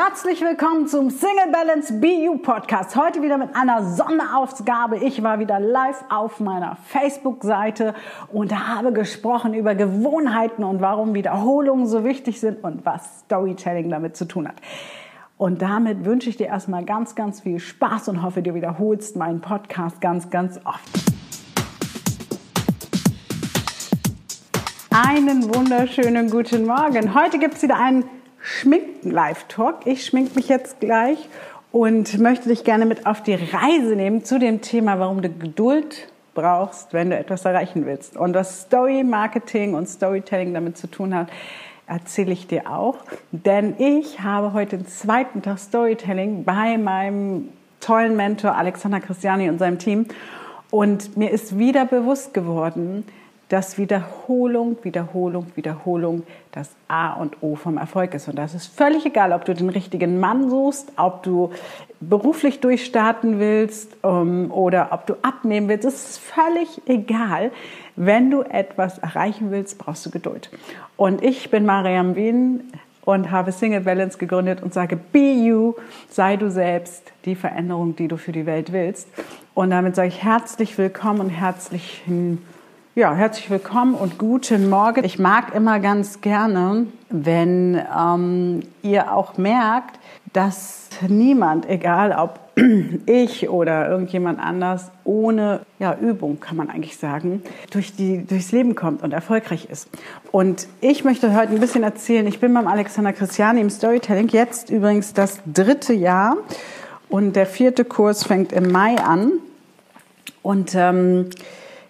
Herzlich willkommen zum Single Balance BU Podcast. Heute wieder mit einer Sonderausgabe. Ich war wieder live auf meiner Facebook-Seite und habe gesprochen über Gewohnheiten und warum Wiederholungen so wichtig sind und was Storytelling damit zu tun hat. Und damit wünsche ich dir erstmal ganz, ganz viel Spaß und hoffe, du wiederholst meinen Podcast ganz, ganz oft. Einen wunderschönen guten Morgen. Heute gibt es wieder einen Schminken-Live-Talk. Ich schmink mich jetzt gleich und möchte dich gerne mit auf die Reise nehmen zu dem Thema, warum du Geduld brauchst, wenn du etwas erreichen willst. Und was Story-Marketing und Storytelling damit zu tun hat, erzähle ich dir auch. Denn ich habe heute den zweiten Tag Storytelling bei meinem tollen Mentor Alexander Christiani und seinem Team. Und mir ist wieder bewusst geworden, dass Wiederholung, Wiederholung, Wiederholung das A und O vom Erfolg ist. Und das ist völlig egal, ob du den richtigen Mann suchst, ob du beruflich durchstarten willst um, oder ob du abnehmen willst. Es ist völlig egal. Wenn du etwas erreichen willst, brauchst du Geduld. Und ich bin Mariam Wien und habe Single Balance gegründet und sage, be you, sei du selbst, die Veränderung, die du für die Welt willst. Und damit sage ich herzlich willkommen und herzlichen ja, herzlich willkommen und guten Morgen. Ich mag immer ganz gerne, wenn ähm, ihr auch merkt, dass niemand, egal ob ich oder irgendjemand anders, ohne ja, Übung, kann man eigentlich sagen, durch die, durchs Leben kommt und erfolgreich ist. Und ich möchte heute ein bisschen erzählen, ich bin beim Alexander Christiani im Storytelling, jetzt übrigens das dritte Jahr und der vierte Kurs fängt im Mai an. Und ähm,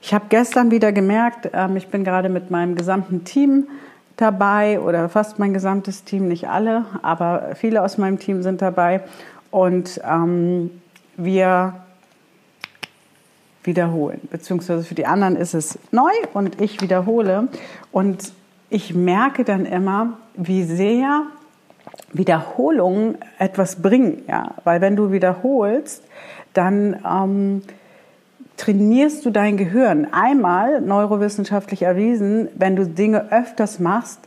ich habe gestern wieder gemerkt, ähm, ich bin gerade mit meinem gesamten Team dabei oder fast mein gesamtes Team, nicht alle, aber viele aus meinem Team sind dabei. Und ähm, wir wiederholen, beziehungsweise für die anderen ist es neu und ich wiederhole. Und ich merke dann immer, wie sehr Wiederholungen etwas bringen, ja, weil wenn du wiederholst, dann ähm, trainierst du dein Gehirn. Einmal, neurowissenschaftlich erwiesen, wenn du Dinge öfters machst,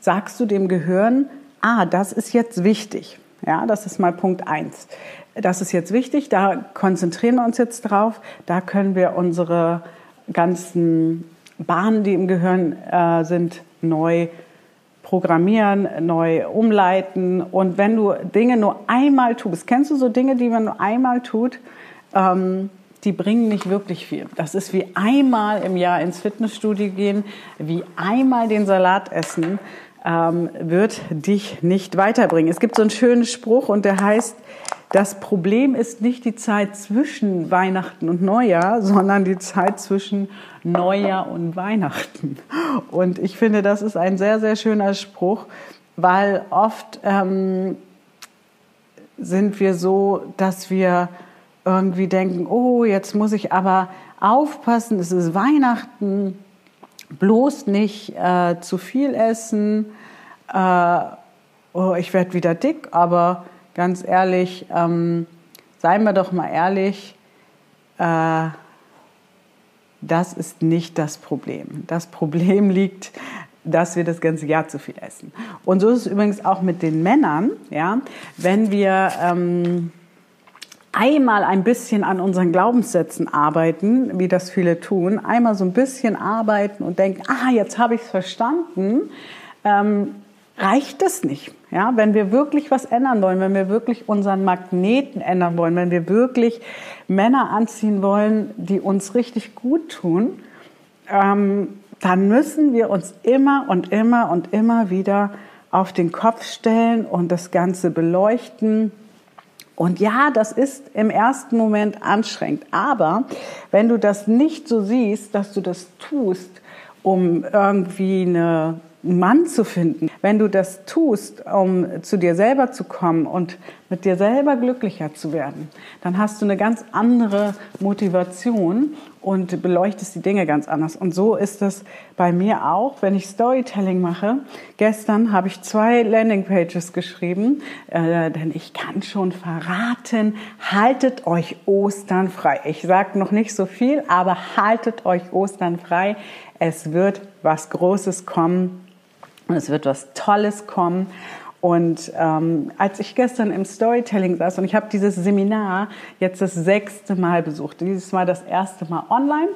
sagst du dem Gehirn, ah, das ist jetzt wichtig. Ja, das ist mal Punkt eins. Das ist jetzt wichtig, da konzentrieren wir uns jetzt drauf, da können wir unsere ganzen Bahnen, die im Gehirn äh, sind, neu programmieren, neu umleiten. Und wenn du Dinge nur einmal tust, kennst du so Dinge, die man nur einmal tut, ähm, die bringen nicht wirklich viel. Das ist wie einmal im Jahr ins Fitnessstudio gehen, wie einmal den Salat essen, ähm, wird dich nicht weiterbringen. Es gibt so einen schönen Spruch und der heißt, das Problem ist nicht die Zeit zwischen Weihnachten und Neujahr, sondern die Zeit zwischen Neujahr und Weihnachten. Und ich finde, das ist ein sehr, sehr schöner Spruch, weil oft ähm, sind wir so, dass wir irgendwie denken, oh, jetzt muss ich aber aufpassen, es ist Weihnachten, bloß nicht äh, zu viel essen, äh, oh, ich werde wieder dick, aber ganz ehrlich, ähm, seien wir doch mal ehrlich, äh, das ist nicht das Problem. Das Problem liegt, dass wir das ganze Jahr zu viel essen. Und so ist es übrigens auch mit den Männern, ja, wenn wir ähm, einmal ein bisschen an unseren Glaubenssätzen arbeiten, wie das viele tun, einmal so ein bisschen arbeiten und denken, ah, jetzt habe ich es verstanden, ähm, reicht es nicht. Ja, wenn wir wirklich was ändern wollen, wenn wir wirklich unseren Magneten ändern wollen, wenn wir wirklich Männer anziehen wollen, die uns richtig gut tun, ähm, dann müssen wir uns immer und immer und immer wieder auf den Kopf stellen und das Ganze beleuchten und ja, das ist im ersten Moment anstrengend. Aber wenn du das nicht so siehst, dass du das tust, um irgendwie eine Mann zu finden, wenn du das tust, um zu dir selber zu kommen und mit dir selber glücklicher zu werden, dann hast du eine ganz andere Motivation und beleuchtest die Dinge ganz anders. Und so ist es bei mir auch, wenn ich Storytelling mache. Gestern habe ich zwei Landingpages geschrieben, äh, denn ich kann schon verraten, haltet euch Ostern frei. Ich sage noch nicht so viel, aber haltet euch Ostern frei. Es wird was Großes kommen es wird was Tolles kommen. Und ähm, als ich gestern im Storytelling saß und ich habe dieses Seminar jetzt das sechste Mal besucht, dieses Mal das erste Mal online,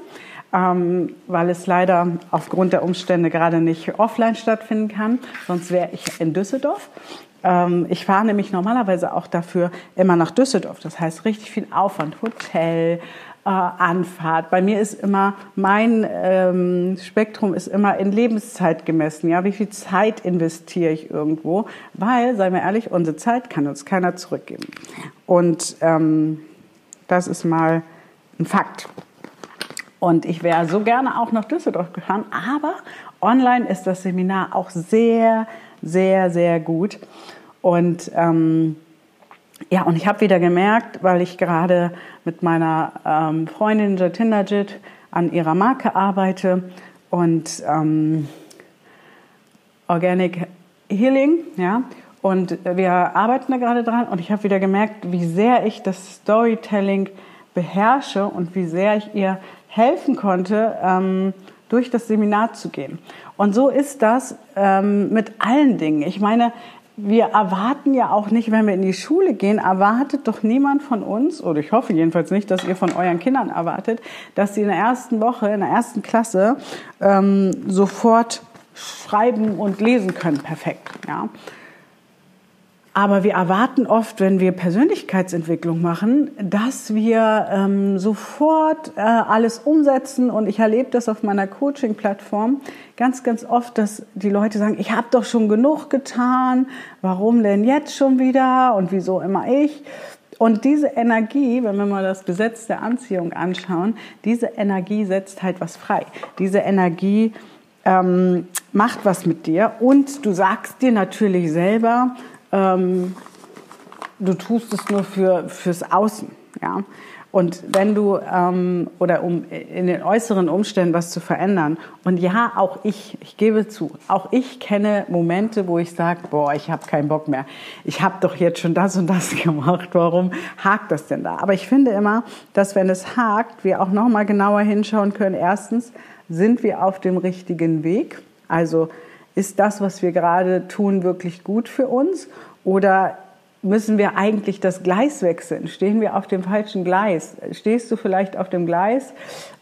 ähm, weil es leider aufgrund der Umstände gerade nicht offline stattfinden kann. Sonst wäre ich in Düsseldorf. Ähm, ich fahre nämlich normalerweise auch dafür immer nach Düsseldorf. Das heißt richtig viel Aufwand, Hotel, Anfahrt. Bei mir ist immer mein ähm, Spektrum ist immer in Lebenszeit gemessen. Ja, wie viel Zeit investiere ich irgendwo? Weil, seien wir ehrlich, unsere Zeit kann uns keiner zurückgeben. Und ähm, das ist mal ein Fakt. Und ich wäre so gerne auch nach Düsseldorf gefahren, aber online ist das Seminar auch sehr, sehr, sehr gut. Und ähm, ja, und ich habe wieder gemerkt, weil ich gerade mit meiner ähm, Freundin Jatinderjit an ihrer Marke arbeite und ähm, Organic Healing, ja, und wir arbeiten da gerade dran und ich habe wieder gemerkt, wie sehr ich das Storytelling beherrsche und wie sehr ich ihr helfen konnte, ähm, durch das Seminar zu gehen. Und so ist das ähm, mit allen Dingen. Ich meine, wir erwarten ja auch nicht, wenn wir in die Schule gehen, erwartet doch niemand von uns, oder ich hoffe jedenfalls nicht, dass ihr von euren Kindern erwartet, dass sie in der ersten Woche, in der ersten Klasse ähm, sofort schreiben und lesen können, perfekt. Ja. Aber wir erwarten oft, wenn wir Persönlichkeitsentwicklung machen, dass wir ähm, sofort äh, alles umsetzen. Und ich erlebe das auf meiner Coaching-Plattform ganz, ganz oft, dass die Leute sagen, ich habe doch schon genug getan, warum denn jetzt schon wieder und wieso immer ich? Und diese Energie, wenn wir mal das Gesetz der Anziehung anschauen, diese Energie setzt halt was frei. Diese Energie ähm, macht was mit dir und du sagst dir natürlich selber, ähm, du tust es nur für, fürs Außen. Ja? Und wenn du, ähm, oder um in den äußeren Umständen was zu verändern, und ja, auch ich, ich gebe zu, auch ich kenne Momente, wo ich sage, boah, ich habe keinen Bock mehr. Ich habe doch jetzt schon das und das gemacht, warum hakt das denn da? Aber ich finde immer, dass wenn es hakt, wir auch nochmal genauer hinschauen können. Erstens, sind wir auf dem richtigen Weg? Also ist das, was wir gerade tun, wirklich gut für uns? Oder müssen wir eigentlich das Gleis wechseln? Stehen wir auf dem falschen Gleis? Stehst du vielleicht auf dem Gleis,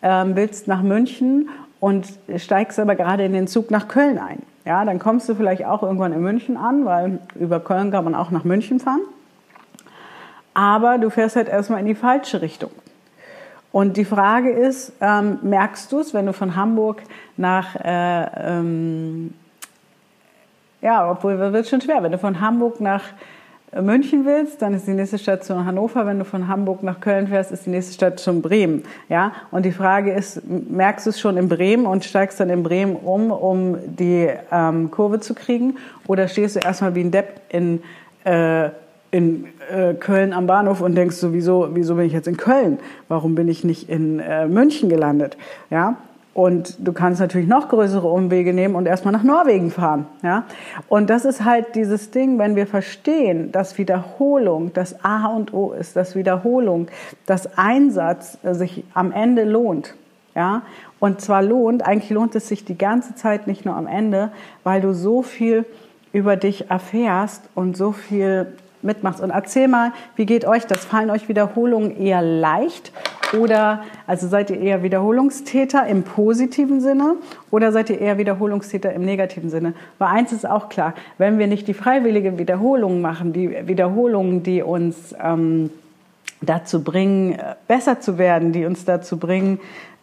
ähm, willst nach München und steigst aber gerade in den Zug nach Köln ein? Ja, dann kommst du vielleicht auch irgendwann in München an, weil über Köln kann man auch nach München fahren. Aber du fährst halt erstmal in die falsche Richtung. Und die Frage ist, ähm, merkst du es, wenn du von Hamburg nach äh, ähm, ja, obwohl wird schon schwer. Wenn du von Hamburg nach München willst, dann ist die nächste Station Hannover. Wenn du von Hamburg nach Köln fährst, ist die nächste Station Bremen. Ja, und die Frage ist, merkst du es schon in Bremen und steigst dann in Bremen um, um die ähm, Kurve zu kriegen? Oder stehst du erstmal wie ein Depp in, äh, in äh, Köln am Bahnhof und denkst so, wieso, wieso bin ich jetzt in Köln? Warum bin ich nicht in äh, München gelandet? Ja, und du kannst natürlich noch größere Umwege nehmen und erstmal nach Norwegen fahren. Ja? Und das ist halt dieses Ding, wenn wir verstehen, dass Wiederholung das A und O ist, dass Wiederholung, dass Einsatz sich am Ende lohnt. Ja? Und zwar lohnt, eigentlich lohnt es sich die ganze Zeit, nicht nur am Ende, weil du so viel über dich erfährst und so viel mitmachst. Und erzähl mal, wie geht euch das? Fallen euch Wiederholungen eher leicht oder also seid ihr eher Wiederholungstäter im positiven Sinne oder seid ihr eher Wiederholungstäter im negativen Sinne? Weil eins ist auch klar, wenn wir nicht die freiwillige Wiederholung machen, die Wiederholungen, die uns ähm, dazu bringen, besser zu werden, die uns dazu bringen,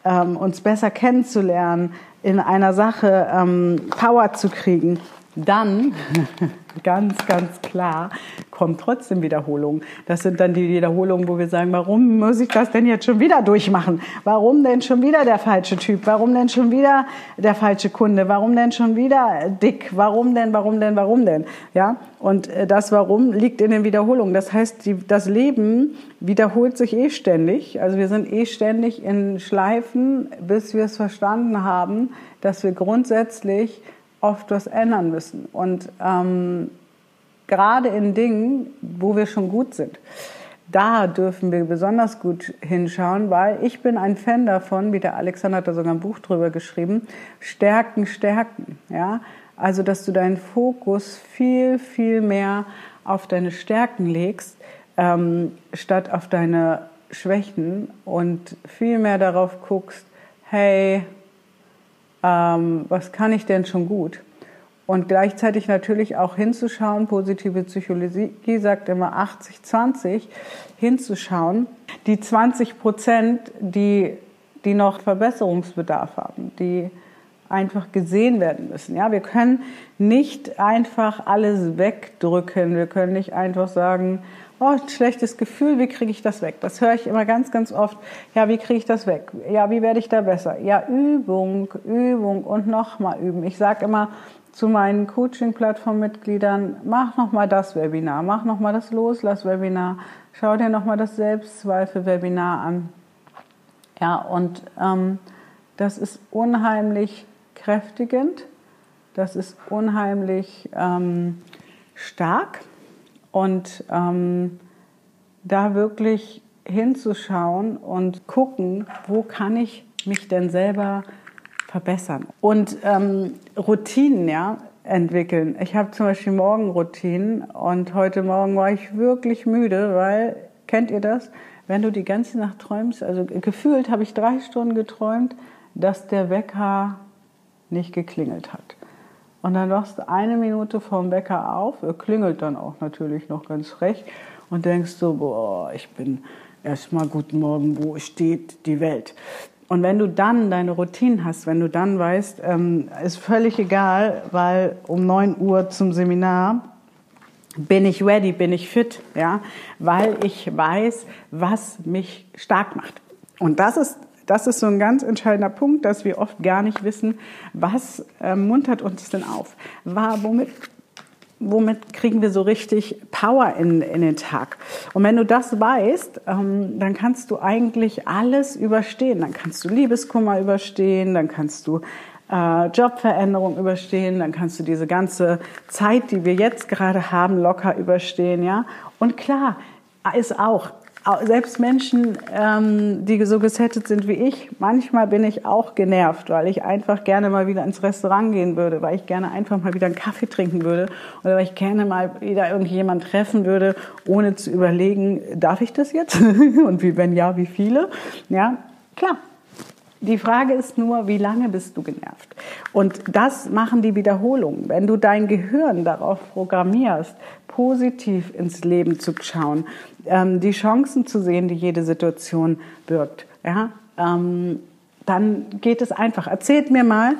ähm, uns besser kennenzulernen, in einer Sache ähm, Power zu kriegen, dann, ganz, ganz klar, kommt trotzdem Wiederholung. Das sind dann die Wiederholungen, wo wir sagen, warum muss ich das denn jetzt schon wieder durchmachen? Warum denn schon wieder der falsche Typ? Warum denn schon wieder der falsche Kunde? Warum denn schon wieder dick? Warum denn, warum denn, warum denn? Ja? Und äh, das Warum liegt in den Wiederholungen. Das heißt, die, das Leben wiederholt sich eh ständig. Also wir sind eh ständig in Schleifen, bis wir es verstanden haben, dass wir grundsätzlich oft was ändern müssen. Und ähm, gerade in Dingen, wo wir schon gut sind, da dürfen wir besonders gut hinschauen, weil ich bin ein Fan davon, wie der Alexander hat da sogar ein Buch drüber geschrieben, Stärken, Stärken. Ja? Also, dass du deinen Fokus viel, viel mehr auf deine Stärken legst, ähm, statt auf deine Schwächen und viel mehr darauf guckst, hey, ähm, was kann ich denn schon gut? Und gleichzeitig natürlich auch hinzuschauen, positive Psychologie sagt immer 80-20, hinzuschauen, die 20 Prozent, die, die noch Verbesserungsbedarf haben, die einfach gesehen werden müssen. Ja, wir können nicht einfach alles wegdrücken. Wir können nicht einfach sagen, oh, schlechtes Gefühl, wie kriege ich das weg? Das höre ich immer ganz, ganz oft. Ja, wie kriege ich das weg? Ja, wie werde ich da besser? Ja, Übung, Übung und nochmal üben. Ich sage immer zu meinen Coaching-Plattform-Mitgliedern, mach nochmal das Webinar, mach nochmal das Loslass-Webinar, schau dir nochmal das Selbstzweifel-Webinar an. Ja, und ähm, das ist unheimlich kräftigend, das ist unheimlich ähm, stark und ähm, da wirklich hinzuschauen und gucken, wo kann ich mich denn selber verbessern. Und ähm, Routinen, ja, entwickeln. Ich habe zum Beispiel Morgenroutinen und heute Morgen war ich wirklich müde, weil, kennt ihr das? Wenn du die ganze Nacht träumst, also gefühlt habe ich drei Stunden geträumt, dass der Wecker nicht geklingelt hat. Und dann wachst du eine Minute vorm Wecker auf, klingelt dann auch natürlich noch ganz recht und denkst so, boah, ich bin erstmal guten Morgen, wo steht die Welt? Und wenn du dann deine Routinen hast, wenn du dann weißt, ähm, ist völlig egal, weil um 9 Uhr zum Seminar bin ich ready, bin ich fit, ja, weil ich weiß, was mich stark macht. Und das ist das ist so ein ganz entscheidender Punkt, dass wir oft gar nicht wissen, was äh, muntert uns denn auf? War, womit, womit kriegen wir so richtig Power in, in den Tag? Und wenn du das weißt, ähm, dann kannst du eigentlich alles überstehen. Dann kannst du Liebeskummer überstehen, dann kannst du äh, Jobveränderung überstehen, dann kannst du diese ganze Zeit, die wir jetzt gerade haben, locker überstehen, ja. Und klar, ist auch selbst Menschen, ähm, die so gesettet sind wie ich, manchmal bin ich auch genervt, weil ich einfach gerne mal wieder ins Restaurant gehen würde, weil ich gerne einfach mal wieder einen Kaffee trinken würde oder weil ich gerne mal wieder irgendjemand treffen würde, ohne zu überlegen, darf ich das jetzt? Und wie, wenn ja, wie viele? Ja, klar. Die Frage ist nur, wie lange bist du genervt? Und das machen die Wiederholungen. Wenn du dein Gehirn darauf programmierst, positiv ins Leben zu schauen, ähm, die Chancen zu sehen, die jede Situation birgt, ja, ähm, dann geht es einfach. Erzählt mir mal,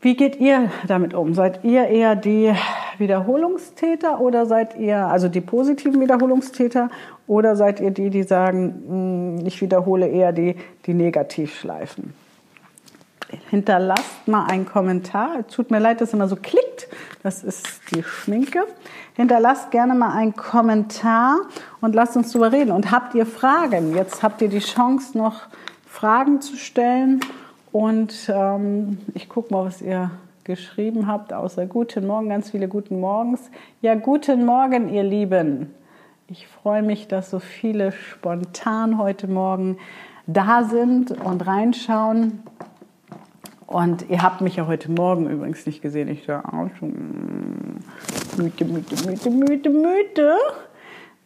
wie geht ihr damit um? Seid ihr eher die Wiederholungstäter oder seid ihr, also die positiven Wiederholungstäter, oder seid ihr die, die sagen, hm, ich wiederhole eher die, die Negativschleifen? Hinterlasst mal einen Kommentar. Tut mir leid, dass immer so klickt. Das ist die Schminke. Hinterlasst gerne mal einen Kommentar und lasst uns drüber reden. Und habt ihr Fragen? Jetzt habt ihr die Chance, noch Fragen zu stellen. Und ähm, ich gucke mal, was ihr geschrieben habt, außer Guten Morgen, ganz viele Guten Morgens. Ja, guten Morgen, ihr Lieben. Ich freue mich, dass so viele spontan heute Morgen da sind und reinschauen. Und ihr habt mich ja heute Morgen übrigens nicht gesehen. Ich war auch schon müde, müde, müde, müde, müde.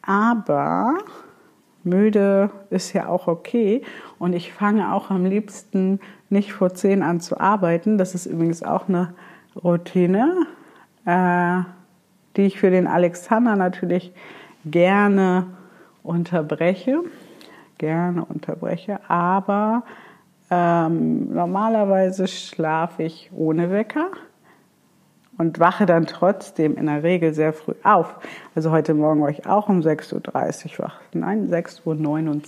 Aber müde ist ja auch okay. Und ich fange auch am liebsten nicht vor zehn an zu arbeiten. Das ist übrigens auch eine Routine, äh, die ich für den Alexander natürlich gerne unterbreche. Gerne unterbreche. Aber ähm, normalerweise schlafe ich ohne Wecker und wache dann trotzdem in der Regel sehr früh auf. Also heute Morgen war ich auch um 6.30 Uhr wach. Nein, 6.29 Uhr.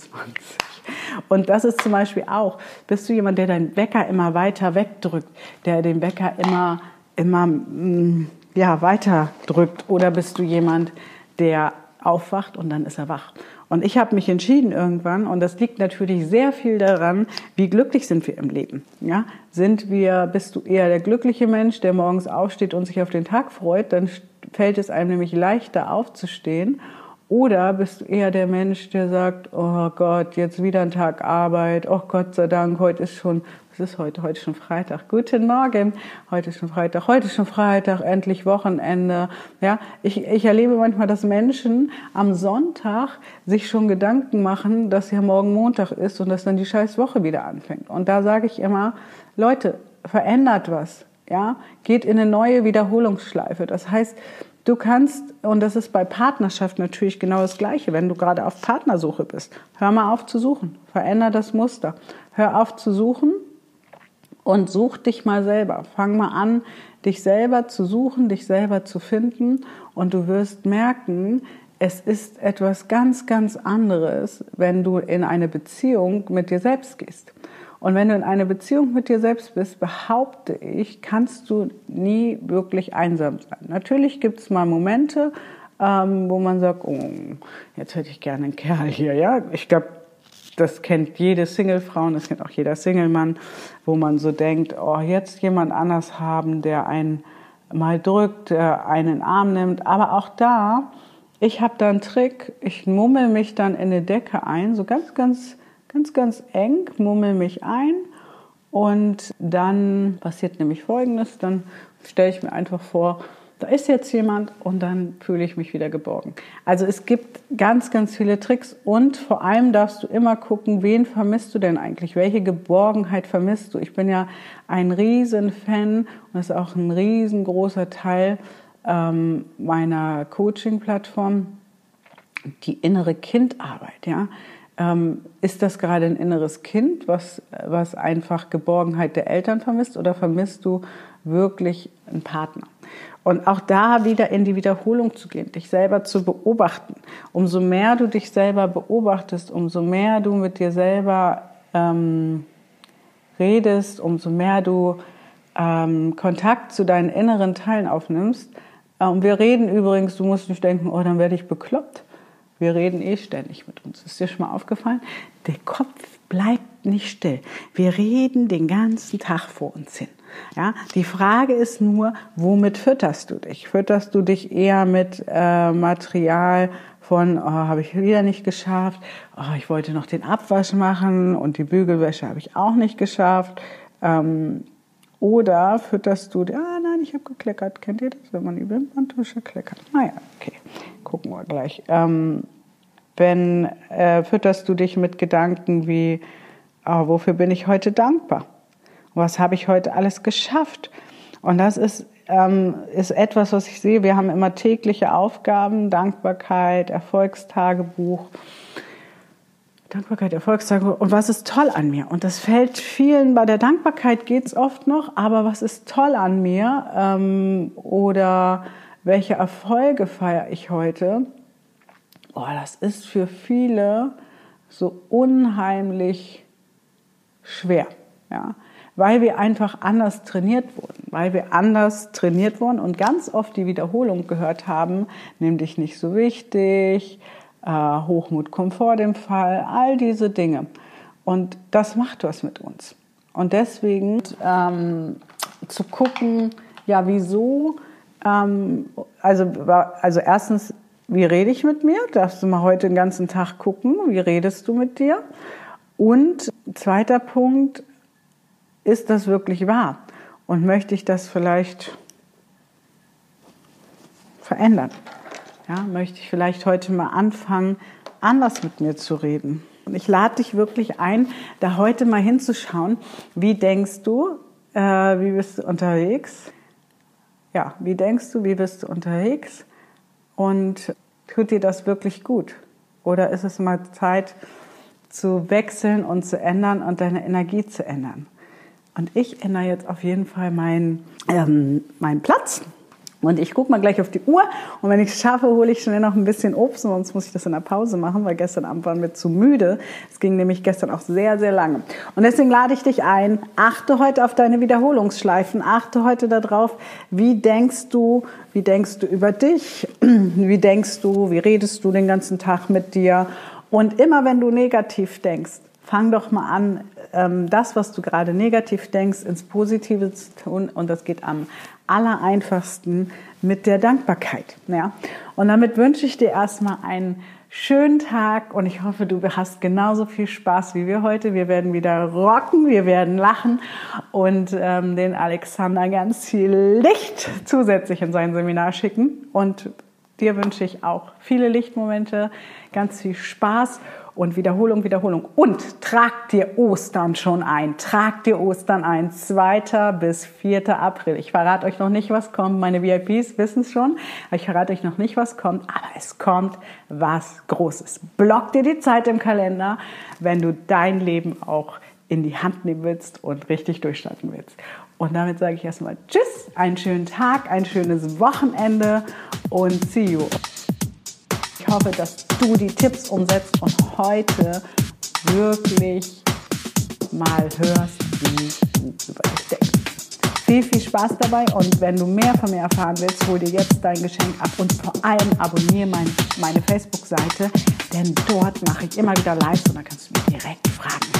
Und das ist zum Beispiel auch, bist du jemand, der deinen Wecker immer weiter wegdrückt, der den Wecker immer, immer mm, ja, weiter drückt? Oder bist du jemand, der aufwacht und dann ist er wach? Und ich habe mich entschieden irgendwann, und das liegt natürlich sehr viel daran, wie glücklich sind wir im Leben. Ja? Sind wir, bist du eher der glückliche Mensch, der morgens aufsteht und sich auf den Tag freut, dann fällt es einem nämlich leichter aufzustehen Oder bist du eher der Mensch, der sagt, oh Gott, jetzt wieder ein Tag Arbeit, oh Gott sei Dank, heute ist schon, was ist heute? Heute schon Freitag. Guten Morgen, heute schon Freitag, heute schon Freitag, endlich Wochenende. Ja, ich, ich erlebe manchmal, dass Menschen am Sonntag sich schon Gedanken machen, dass ja morgen Montag ist und dass dann die scheiß Woche wieder anfängt. Und da sage ich immer, Leute, verändert was. Ja, geht in eine neue Wiederholungsschleife. Das heißt, Du kannst, und das ist bei Partnerschaft natürlich genau das Gleiche, wenn du gerade auf Partnersuche bist, hör mal auf zu suchen, veränder das Muster. Hör auf zu suchen und such dich mal selber. Fang mal an, dich selber zu suchen, dich selber zu finden und du wirst merken, es ist etwas ganz, ganz anderes, wenn du in eine Beziehung mit dir selbst gehst. Und wenn du in einer Beziehung mit dir selbst bist, behaupte ich, kannst du nie wirklich einsam sein. Natürlich gibt es mal Momente, ähm, wo man sagt, oh, jetzt hätte ich gerne einen Kerl hier. Ja, ich glaube, das kennt jede Single-Frau und das kennt auch jeder Single-Mann, wo man so denkt, oh, jetzt jemand anders haben, der einen mal drückt, der einen Arm nimmt. Aber auch da, ich habe da einen Trick, ich mummel mich dann in eine Decke ein, so ganz, ganz ganz, ganz eng, mummel mich ein. Und dann passiert nämlich Folgendes, dann stelle ich mir einfach vor, da ist jetzt jemand und dann fühle ich mich wieder geborgen. Also es gibt ganz, ganz viele Tricks und vor allem darfst du immer gucken, wen vermisst du denn eigentlich? Welche Geborgenheit vermisst du? Ich bin ja ein riesen Fan und das ist auch ein riesengroßer Teil ähm, meiner Coaching-Plattform, die innere Kindarbeit, ja. Ähm, ist das gerade ein inneres Kind, was, was einfach Geborgenheit der Eltern vermisst oder vermisst du wirklich einen Partner? Und auch da wieder in die Wiederholung zu gehen, dich selber zu beobachten. Umso mehr du dich selber beobachtest, umso mehr du mit dir selber ähm, redest, umso mehr du ähm, Kontakt zu deinen inneren Teilen aufnimmst. Und wir reden übrigens, du musst nicht denken, oh, dann werde ich bekloppt. Wir reden eh ständig mit uns. Ist dir schon mal aufgefallen? Der Kopf bleibt nicht still. Wir reden den ganzen Tag vor uns hin. Ja, die Frage ist nur, womit fütterst du dich? Fütterst du dich eher mit äh, Material von, oh, habe ich wieder nicht geschafft, oh, ich wollte noch den Abwasch machen und die Bügelwäsche habe ich auch nicht geschafft. Ähm, oder fütterst du, ah nein, ich habe gekleckert. Kennt ihr das, wenn man die Wimperntusche kleckert? Naja, okay, gucken wir gleich. Ähm, wenn äh, fütterst du dich mit Gedanken wie, oh, wofür bin ich heute dankbar? Was habe ich heute alles geschafft? Und das ist, ähm, ist etwas, was ich sehe. Wir haben immer tägliche Aufgaben, Dankbarkeit, Erfolgstagebuch. Dankbarkeit, Erfolgstagebuch. Und was ist toll an mir? Und das fällt vielen, bei der Dankbarkeit geht es oft noch, aber was ist toll an mir? Ähm, oder welche Erfolge feiere ich heute? oh, das ist für viele so unheimlich schwer, ja, weil wir einfach anders trainiert wurden, weil wir anders trainiert wurden und ganz oft die Wiederholung gehört haben, nimm dich nicht so wichtig, äh, Hochmut kommt vor dem Fall, all diese Dinge. Und das macht was mit uns. Und deswegen ähm, zu gucken, ja, wieso, ähm, also, also erstens wie rede ich mit mir? Darfst du mal heute den ganzen Tag gucken, wie redest du mit dir? Und zweiter Punkt, ist das wirklich wahr? Und möchte ich das vielleicht verändern? Ja, möchte ich vielleicht heute mal anfangen, anders mit mir zu reden? Und ich lade dich wirklich ein, da heute mal hinzuschauen, wie denkst du, äh, wie bist du unterwegs? Ja, wie denkst du, wie bist du unterwegs? Und tut dir das wirklich gut? Oder ist es mal Zeit zu wechseln und zu ändern und deine Energie zu ändern? Und ich ändere jetzt auf jeden Fall meinen, ähm, meinen Platz und ich gucke mal gleich auf die Uhr und wenn ich es schaffe, hole ich schnell noch ein bisschen Obst, sonst muss ich das in der Pause machen, weil gestern Abend waren wir zu müde. Es ging nämlich gestern auch sehr, sehr lange. Und deswegen lade ich dich ein, achte heute auf deine Wiederholungsschleifen, achte heute darauf, wie denkst du, wie denkst du über dich, wie denkst du, wie redest du den ganzen Tag mit dir. Und immer wenn du negativ denkst, fang doch mal an, ähm, das, was du gerade negativ denkst, ins Positive zu tun. Und das geht am aller einfachsten mit der Dankbarkeit. Ja? Und damit wünsche ich dir erstmal einen schönen Tag und ich hoffe, du hast genauso viel Spaß wie wir heute. Wir werden wieder rocken, wir werden lachen und ähm, den Alexander ganz viel Licht zusätzlich in sein Seminar schicken. Und dir wünsche ich auch viele Lichtmomente, ganz viel Spaß und Wiederholung, Wiederholung. Und trag dir Ostern schon ein. Trag dir Ostern ein. 2. bis 4. April. Ich verrate euch noch nicht, was kommt. Meine VIPs wissen es schon. Ich verrate euch noch nicht, was kommt. Aber es kommt was Großes. Block dir die Zeit im Kalender, wenn du dein Leben auch in die Hand nehmen willst und richtig durchstarten willst. Und damit sage ich erstmal Tschüss, einen schönen Tag, ein schönes Wochenende und see you. Ich hoffe, dass du die Tipps umsetzt und heute wirklich mal hörst, wie du über dich denkst. Viel, viel Spaß dabei und wenn du mehr von mir erfahren willst, hol dir jetzt dein Geschenk ab und vor allem abonniere mein, meine Facebook-Seite, denn dort mache ich immer wieder Lives und da kannst du mir direkt Fragen.